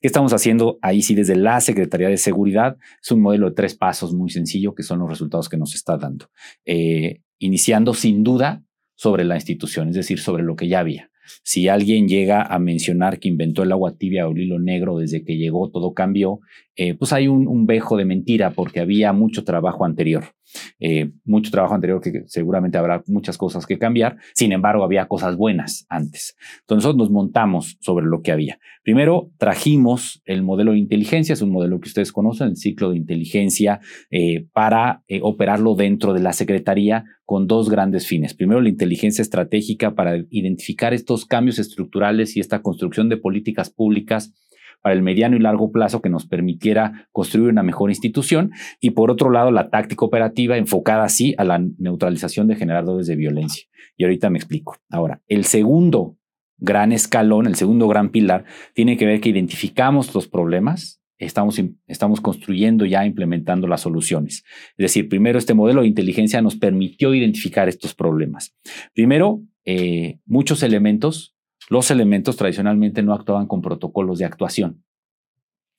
¿Qué estamos haciendo ahí sí desde la Secretaría de Seguridad? Es un modelo de tres pasos muy sencillo que son los resultados que nos está dando. Eh, iniciando sin duda sobre la institución, es decir, sobre lo que ya había. Si alguien llega a mencionar que inventó el agua tibia o el hilo negro desde que llegó, todo cambió, eh, pues hay un, un, vejo de mentira porque había mucho trabajo anterior. Eh, mucho trabajo anterior que seguramente habrá muchas cosas que cambiar. Sin embargo, había cosas buenas antes. Entonces nosotros nos montamos sobre lo que había. Primero trajimos el modelo de inteligencia, es un modelo que ustedes conocen, el ciclo de inteligencia, eh, para operarlo dentro de la Secretaría con dos grandes fines. Primero, la inteligencia estratégica para identificar estos cambios estructurales y esta construcción de políticas públicas para el mediano y largo plazo que nos permitiera construir una mejor institución y por otro lado la táctica operativa enfocada así a la neutralización de generadores de violencia. Y ahorita me explico. Ahora, el segundo gran escalón, el segundo gran pilar, tiene que ver que identificamos los problemas, estamos, estamos construyendo ya, implementando las soluciones. Es decir, primero este modelo de inteligencia nos permitió identificar estos problemas. Primero, eh, muchos elementos los elementos tradicionalmente no actuaban con protocolos de actuación.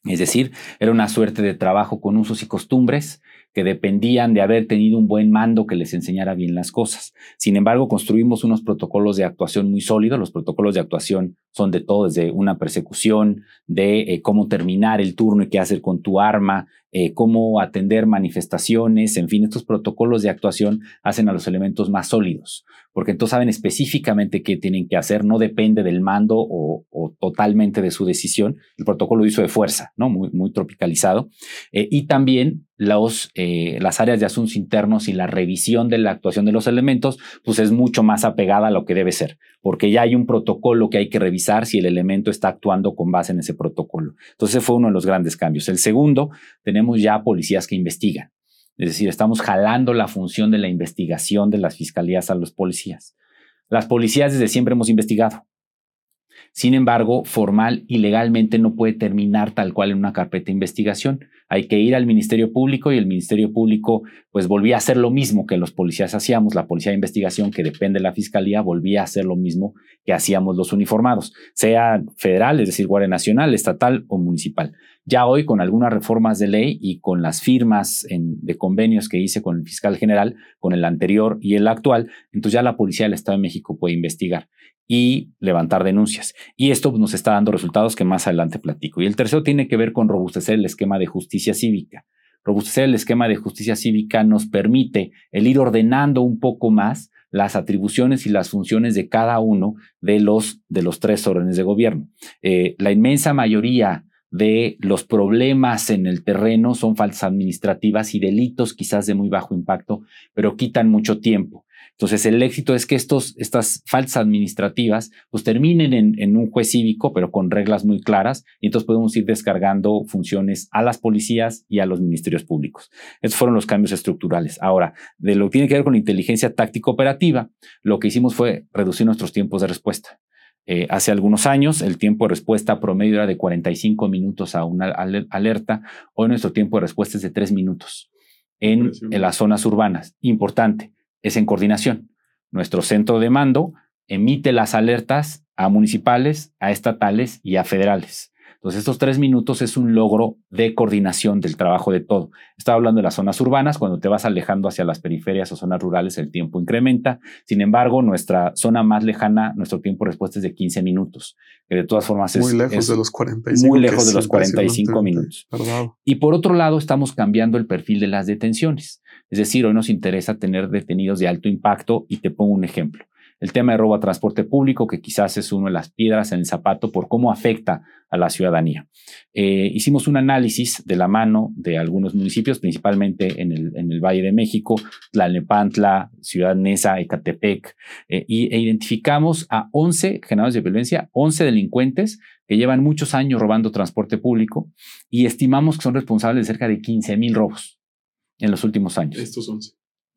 Es decir, era una suerte de trabajo con usos y costumbres que dependían de haber tenido un buen mando que les enseñara bien las cosas. Sin embargo, construimos unos protocolos de actuación muy sólidos. Los protocolos de actuación son de todo, desde una persecución, de eh, cómo terminar el turno y qué hacer con tu arma, eh, cómo atender manifestaciones, en fin, estos protocolos de actuación hacen a los elementos más sólidos, porque entonces saben específicamente qué tienen que hacer, no depende del mando o, totalmente de su decisión. El protocolo uso de fuerza, ¿no? Muy, muy tropicalizado. Eh, y también los, eh, las áreas de asuntos internos y la revisión de la actuación de los elementos, pues es mucho más apegada a lo que debe ser, porque ya hay un protocolo que hay que revisar si el elemento está actuando con base en ese protocolo. Entonces, fue uno de los grandes cambios. El segundo, tenemos ya policías que investigan. Es decir, estamos jalando la función de la investigación de las fiscalías a los policías. Las policías desde siempre hemos investigado. Sin embargo, formal y legalmente no puede terminar tal cual en una carpeta de investigación. Hay que ir al Ministerio Público y el Ministerio Público pues volvía a hacer lo mismo que los policías hacíamos, la policía de investigación que depende de la Fiscalía volvía a hacer lo mismo que hacíamos los uniformados, sea federal, es decir, Guardia Nacional, estatal o municipal. Ya hoy con algunas reformas de ley y con las firmas de convenios que hice con el fiscal general, con el anterior y el actual, entonces ya la Policía del Estado de México puede investigar y levantar denuncias. Y esto nos está dando resultados que más adelante platico. Y el tercero tiene que ver con robustecer el esquema de justicia cívica. Robustecer el esquema de justicia cívica nos permite el ir ordenando un poco más las atribuciones y las funciones de cada uno de los, de los tres órdenes de gobierno. Eh, la inmensa mayoría de los problemas en el terreno son faltas administrativas y delitos quizás de muy bajo impacto, pero quitan mucho tiempo. Entonces, el éxito es que estos, estas faltas administrativas pues terminen en, un juez cívico, pero con reglas muy claras, y entonces podemos ir descargando funciones a las policías y a los ministerios públicos. Estos fueron los cambios estructurales. Ahora, de lo que tiene que ver con inteligencia táctica operativa, lo que hicimos fue reducir nuestros tiempos de respuesta. Eh, hace algunos años el tiempo de respuesta promedio era de 45 minutos a una alerta. Hoy nuestro tiempo de respuesta es de 3 minutos en, en las zonas urbanas. Importante es en coordinación. Nuestro centro de mando emite las alertas a municipales, a estatales y a federales. Entonces, estos tres minutos es un logro de coordinación del trabajo de todo. Estaba hablando de las zonas urbanas, cuando te vas alejando hacia las periferias o zonas rurales, el tiempo incrementa. Sin embargo, nuestra zona más lejana, nuestro tiempo de respuesta es de 15 minutos, que de todas formas es muy lejos de los 45, muy lejos de los 45 minutos. Y por otro lado, estamos cambiando el perfil de las detenciones. Es decir, hoy nos interesa tener detenidos de alto impacto y te pongo un ejemplo. El tema de robo a transporte público, que quizás es una de las piedras en el zapato por cómo afecta a la ciudadanía. Eh, hicimos un análisis de la mano de algunos municipios, principalmente en el, Valle de México, Tlalnepantla, Ciudad Neza, Ecatepec, eh, y, e identificamos a 11 generadores de violencia, 11 delincuentes que llevan muchos años robando transporte público y estimamos que son responsables de cerca de 15 mil robos en los últimos años. Estos 11.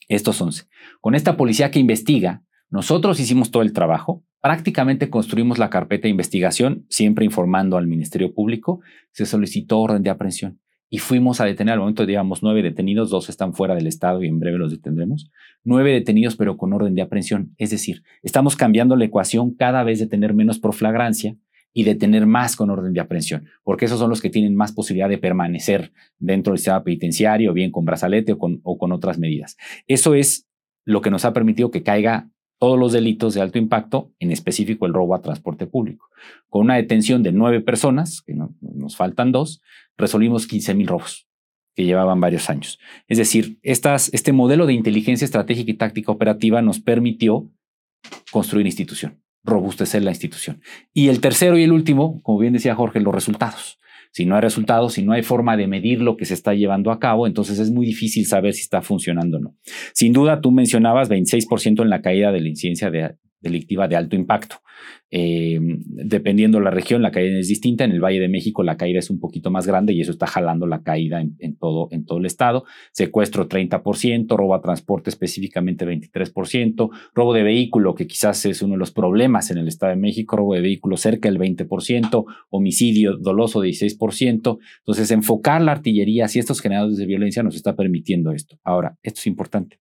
Estos 11. Con esta policía que investiga, nosotros hicimos todo el trabajo, prácticamente construimos la carpeta de investigación, siempre informando al Ministerio Público, se solicitó orden de aprehensión y fuimos a detener, al momento digamos nueve detenidos, dos están fuera del Estado y en breve los detendremos, nueve detenidos pero con orden de aprehensión, es decir, estamos cambiando la ecuación cada vez de tener menos proflagrancia y de tener más con orden de aprehensión, porque esos son los que tienen más posibilidad de permanecer dentro del sistema penitenciario, bien con brazalete o con, o con otras medidas. Eso es lo que nos ha permitido que caiga todos los delitos de alto impacto, en específico el robo a transporte público. Con una detención de nueve personas, que nos faltan dos, resolvimos 15 mil robos que llevaban varios años. Es decir, estas, este modelo de inteligencia estratégica y táctica operativa nos permitió construir institución, robustecer la institución. Y el tercero y el último, como bien decía Jorge, los resultados. Si no hay resultados, si no hay forma de medir lo que se está llevando a cabo, entonces es muy difícil saber si está funcionando o no. Sin duda, tú mencionabas 26% en la caída de la incidencia de, delictiva de alto impacto. Eh, dependiendo la región, la caída es distinta. En el Valle de México la caída es un poquito más grande y eso está jalando la caída en, todo, en todo el estado. Secuestro 30%, robo a transporte específicamente 23%, robo de vehículo, que quizás es uno de los problemas en el Estado de México, robo de vehículo cerca del 20%, homicidio doloso 16%. Entonces, enfocar la artillería hacia estos generadores de violencia nos está permitiendo esto. Ahora, esto es importante.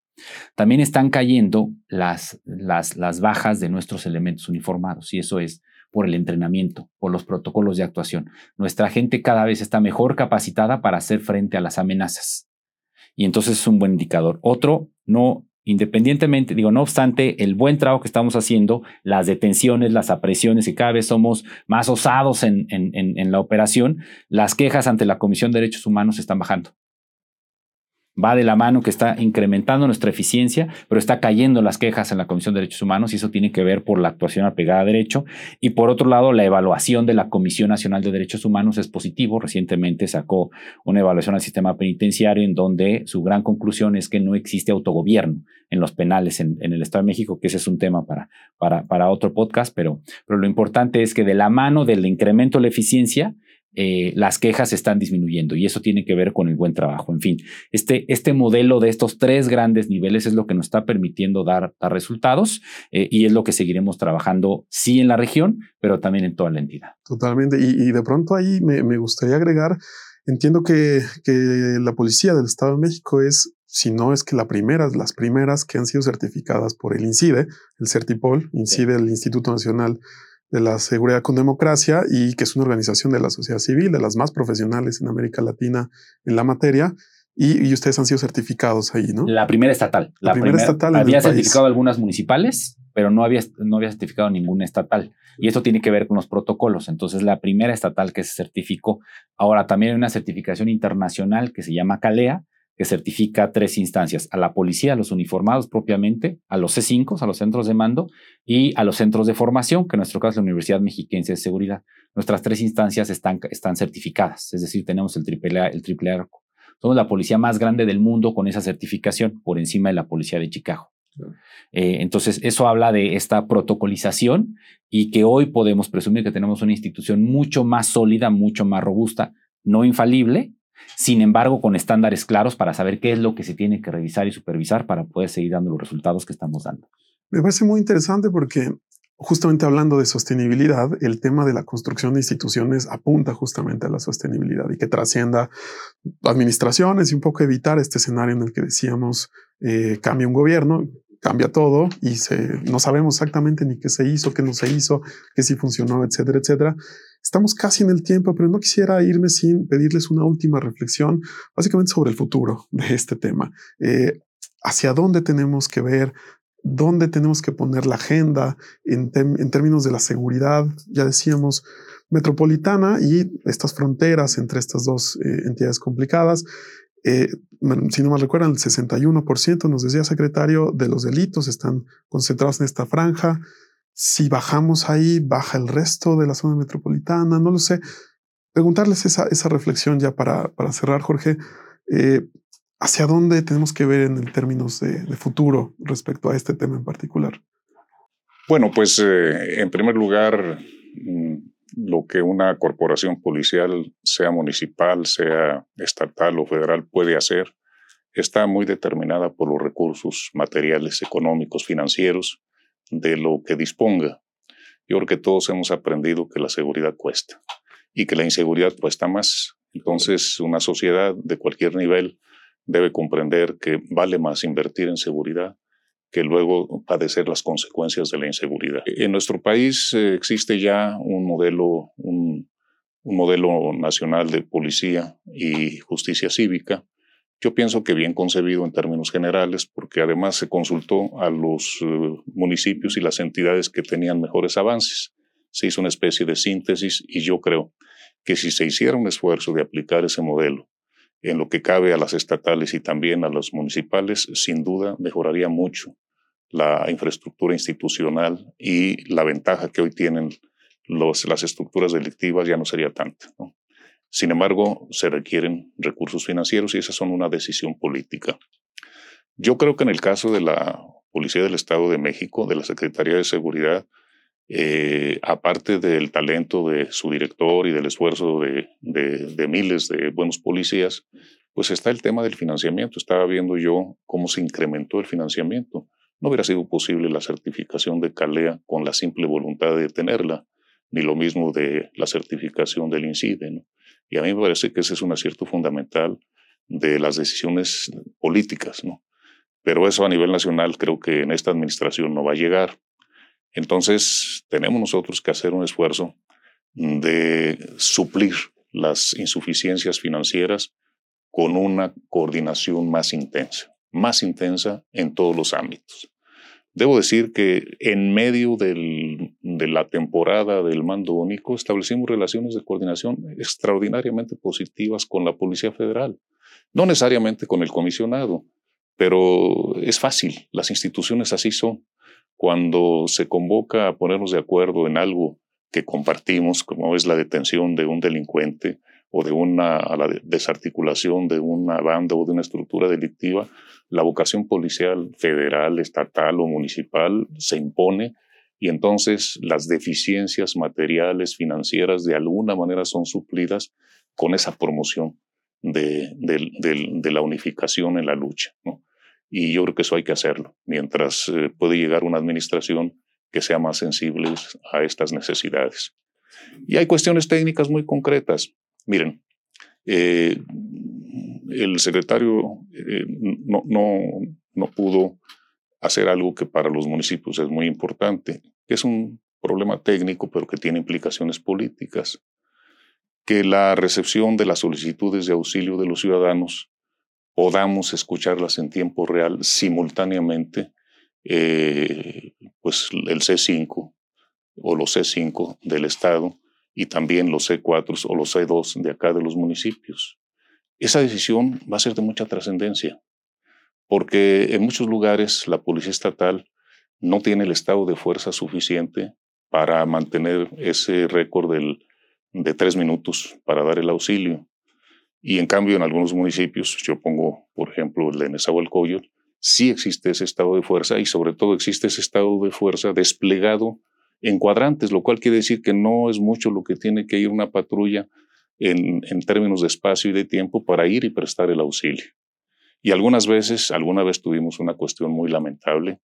También están cayendo las, las, las bajas de nuestros elementos uniformados y eso es por el entrenamiento, por los protocolos de actuación. Nuestra gente cada vez está mejor capacitada para hacer frente a las amenazas. Y entonces es un buen indicador. Otro, no independientemente, digo, no obstante el buen trabajo que estamos haciendo, las detenciones, las apresiones y cada vez somos más osados en, en, en la operación, las quejas ante la Comisión de Derechos Humanos están bajando va de la mano que está incrementando nuestra eficiencia, pero está cayendo las quejas en la Comisión de Derechos Humanos y eso tiene que ver por la actuación apegada a derecho. Y por otro lado, la evaluación de la Comisión Nacional de Derechos Humanos es positivo. Recientemente sacó una evaluación al sistema penitenciario en donde su gran conclusión es que no existe autogobierno en los penales en, el Estado de México, que ese es un tema para, para, para otro podcast, pero, pero lo importante es que de la mano del incremento de la eficiencia, eh, las quejas están disminuyendo y eso tiene que ver con el buen trabajo. En fin, este, este modelo de estos tres grandes niveles es lo que nos está permitiendo dar, resultados eh, y es lo que seguiremos trabajando, sí en la región, pero también en toda la entidad. Totalmente. Y, de pronto ahí me, me gustaría agregar, entiendo que, que la policía del Estado de México es si no es que la primera, las primeras que han sido certificadas por el INCIDE, el CERTIPOL, INCIDE, el Instituto Nacional de la Seguridad con Democracia, y que es una organización de la sociedad civil, de las más profesionales en América Latina en la materia. Y, ustedes han sido certificados ahí, ¿no? La primera estatal. La, primera, estatal. había certificado algunas municipales, pero no había, no había certificado ninguna estatal. Y esto tiene que ver con los protocolos. Entonces, la primera estatal que se certificó. Ahora, también hay una certificación internacional que se llama CALEA, que certifica tres instancias, a la policía, a los uniformados propiamente, a los C5, a los centros de mando y a los centros de formación, que en nuestro caso es la Universidad Mexiquense de Seguridad. Nuestras tres instancias están, están certificadas, es decir, tenemos el triple, el triple arco. Somos la policía más grande del mundo con esa certificación, por encima de la policía de Chicago. Eh, entonces, eso habla de esta protocolización y que hoy podemos presumir que tenemos una institución mucho más sólida, mucho más robusta, no infalible, sin embargo, con estándares claros para saber qué es lo que se tiene que revisar y supervisar para poder seguir dando los resultados que estamos dando. Me parece muy interesante porque justamente hablando de sostenibilidad, el tema de la construcción de instituciones apunta justamente a la sostenibilidad y que trascienda administraciones y un poco evitar este escenario en el que decíamos eh, cambia un gobierno, cambia todo y se, no sabemos exactamente ni qué se hizo, qué no se hizo, qué sí funcionó, etcétera, etcétera. Estamos casi en el tiempo, pero no quisiera irme sin pedirles una última reflexión, básicamente sobre el futuro de este tema. Eh, ¿Hacia dónde tenemos que ver? ¿Dónde tenemos que poner la agenda en, términos de la seguridad? Ya decíamos, metropolitana y estas fronteras entre estas dos eh, entidades complicadas. Eh, si no me recuerdan, el 61% nos decía secretario de los delitos están concentrados en esta franja. Si bajamos ahí, baja el resto de la zona metropolitana, no lo sé. Preguntarles esa, esa reflexión ya para, para cerrar, Jorge. Eh, ¿Hacia dónde tenemos que ver en términos de, futuro respecto a este tema en particular? Bueno, pues eh, en primer lugar, mm, lo que una corporación policial, sea municipal, sea estatal o federal, puede hacer, está muy determinada por los recursos materiales, económicos, financieros de lo que disponga. Yo creo que todos hemos aprendido que la seguridad cuesta y que la inseguridad cuesta más. Entonces, una sociedad de cualquier nivel debe comprender que vale más invertir en seguridad que luego padecer las consecuencias de la inseguridad. En nuestro país eh, existe ya un modelo, un modelo nacional de policía y justicia cívica yo pienso que bien concebido en términos generales, porque además se consultó a los eh, municipios y las entidades que tenían mejores avances. Se hizo una especie de síntesis y yo creo que si se hiciera un esfuerzo de aplicar ese modelo en lo que cabe a las estatales y también a las municipales, sin duda mejoraría mucho la infraestructura institucional y la ventaja que hoy tienen las estructuras delictivas ya no sería tanta. Sin embargo, se requieren recursos financieros y esas son una decisión política. Yo creo que en el caso de la Policía del Estado de México, de la Secretaría de Seguridad, eh, aparte del talento de su director y del esfuerzo de, miles de buenos policías, pues está el tema del financiamiento. Estaba viendo yo cómo se incrementó el financiamiento. No hubiera sido posible la certificación de Calea con la simple voluntad de tenerla, ni lo mismo de la certificación del INCIDE. Y a mí me parece que ese es un acierto fundamental de las decisiones políticas. Pero eso a nivel nacional creo que en esta administración no va a llegar. Entonces, tenemos nosotros que hacer un esfuerzo de suplir las insuficiencias financieras con una coordinación más intensa, más intensa en todos los ámbitos. Debo decir que en medio de la temporada del mando único establecimos relaciones de coordinación extraordinariamente positivas con la Policía Federal. No necesariamente con el comisionado, pero es fácil, las instituciones así son. Cuando se convoca a ponernos de acuerdo en algo que compartimos, como es la detención de un delincuente o de una la desarticulación de una banda o de una estructura delictiva, la vocación policial federal, estatal o municipal se impone y entonces las deficiencias materiales, financieras, de alguna manera son suplidas con esa promoción de, la unificación en la lucha. Y yo creo que eso hay que hacerlo, mientras eh, puede llegar una administración que sea más sensible a estas necesidades. Y hay cuestiones técnicas muy concretas. Miren, eh, el secretario eh, no, no, no pudo hacer algo que para los municipios es muy importante, que es un problema técnico, pero que tiene implicaciones políticas, que la recepción de las solicitudes de auxilio de los ciudadanos podamos escucharlas en tiempo real simultáneamente, eh, pues el C5 o los C5 del Estado y también los C4 o los C2 de acá de los municipios. Esa decisión va a ser de mucha trascendencia porque en muchos lugares la policía estatal no tiene el estado de fuerza suficiente para mantener ese récord de tres minutos para dar el auxilio. Y en cambio, en algunos municipios, yo pongo, por ejemplo, el de Nezahualcóyotl, sí existe ese estado de fuerza y sobre todo existe ese estado de fuerza desplegado en cuadrantes, lo cual quiere decir que no es mucho lo que tiene que ir una patrulla en, en términos de espacio y de tiempo para ir y prestar el auxilio. Y algunas veces, alguna vez tuvimos una cuestión muy lamentable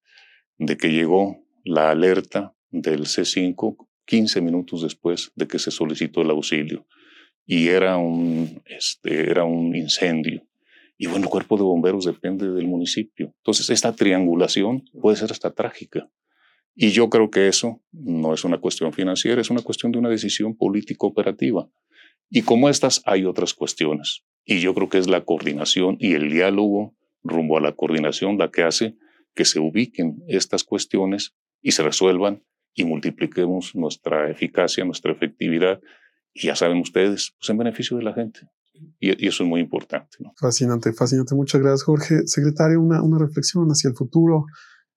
de que llegó la alerta del C5 15 minutos después de que se solicitó el auxilio y era un, este, era un incendio. Y bueno, el cuerpo de bomberos depende del municipio. Entonces, esta triangulación puede ser hasta trágica. Y yo creo que eso no es una cuestión financiera, es una cuestión de una decisión político operativa. Y como estas, hay otras cuestiones. Y yo creo que es la coordinación y el diálogo rumbo a la coordinación la que hace que se ubiquen estas cuestiones y se resuelvan y multipliquemos nuestra eficacia, nuestra efectividad, y ya saben ustedes, pues en beneficio de la gente. Y, eso es muy importante. Fascinante, fascinante. Muchas gracias, Jorge. Secretario, una, una reflexión hacia el futuro,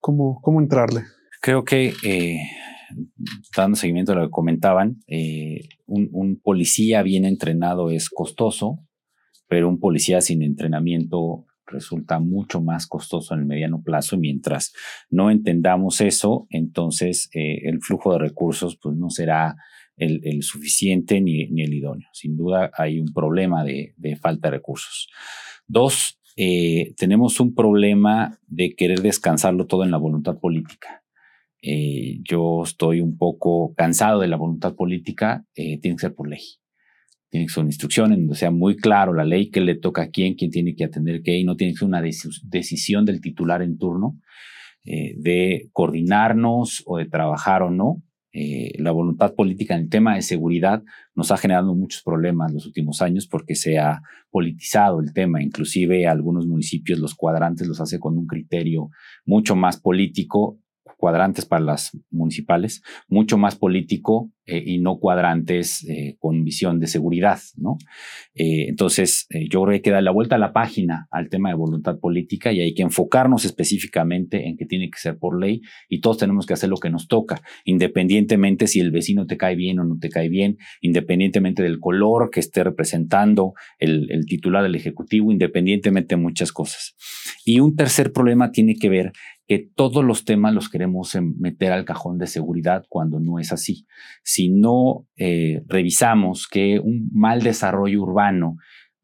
¿cómo, cómo entrarle? Creo que, eh, dando seguimiento a lo que comentaban, eh, un, un, policía bien entrenado es costoso, pero un policía sin entrenamiento resulta mucho más costoso en el mediano plazo y mientras no entendamos eso, entonces eh, el flujo de recursos pues no será el, suficiente ni, el idóneo. Sin duda hay un problema de, falta de recursos. Dos, eh, tenemos un problema de querer descansarlo todo en la voluntad política. Eh, yo estoy un poco cansado de la voluntad política, tiene que ser por ley tiene que ser una instrucción en donde sea muy claro la ley que le toca a quién, quién tiene que atender qué, y no tiene que ser una decisión del titular en turno eh, de coordinarnos o de trabajar o no. Eh, la voluntad política en el tema de seguridad nos ha generado muchos problemas los últimos años porque se ha politizado el tema. Inclusive algunos municipios los cuadrantes los hace con un criterio mucho más político cuadrantes para las municipales, mucho más político eh, y no cuadrantes eh, con visión de seguridad, ¿no? Eh, entonces, yo creo que hay que dar la vuelta a la página al tema de voluntad política y hay que enfocarnos específicamente en que tiene que ser por ley y todos tenemos que hacer lo que nos toca, independientemente si el vecino te cae bien o no te cae bien, independientemente del color que esté representando el, el titular del Ejecutivo, independientemente de muchas cosas. Y un tercer problema tiene que ver que todos los temas los queremos meter al cajón de seguridad cuando no es así. No eh, revisamos que un mal desarrollo urbano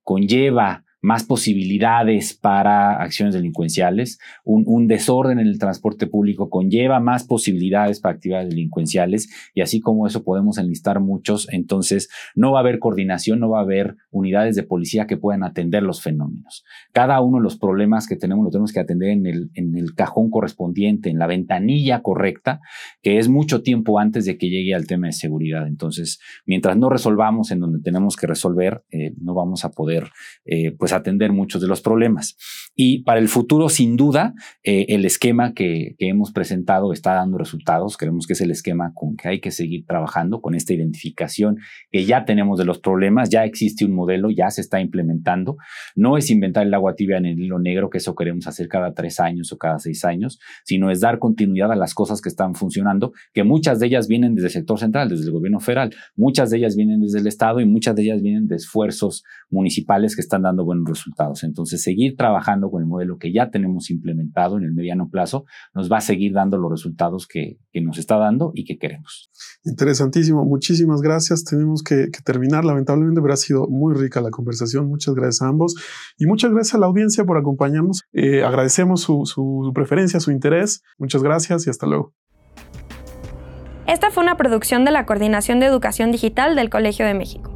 conlleva más posibilidades para acciones delincuenciales. Un, desorden en el transporte público conlleva más posibilidades para actividades delincuenciales y así como eso podemos enlistar muchos, entonces no va a haber coordinación, no va a haber unidades de policía que puedan atender los fenómenos. Cada uno de los problemas que tenemos lo tenemos que atender en el, cajón correspondiente, en la ventanilla correcta, que es mucho tiempo antes de que llegue al tema de seguridad. Entonces, mientras no resolvamos en donde tenemos que resolver, eh, no vamos a poder eh, pues atender muchos de los problemas. Y para el futuro, sin duda, eh, el esquema que, hemos presentado está dando resultados. Creemos que es el esquema con que hay que seguir trabajando, con esta identificación que ya tenemos de los problemas, ya existe un modelo, ya se está implementando. No es inventar el agua tibia en el hilo negro, que eso queremos hacer cada tres años o cada seis años, sino es dar continuidad a las cosas que están funcionando, que muchas de ellas vienen desde el sector central, desde el gobierno federal, muchas de ellas vienen desde el Estado y muchas de ellas vienen de esfuerzos municipales que están dando buenos resultados. Entonces, seguir trabajando con el modelo que ya tenemos implementado en el mediano plazo nos va a seguir dando los resultados que, nos está dando y que queremos. Interesantísimo. Muchísimas gracias. Tenemos que, terminar, lamentablemente, pero ha sido muy rica la conversación. Muchas gracias a ambos y muchas gracias a la audiencia por acompañarnos. Eh, agradecemos su preferencia, su interés. Muchas gracias y hasta luego. Esta fue una producción de la Coordinación de Educación Digital del Colegio de México.